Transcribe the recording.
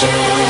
show.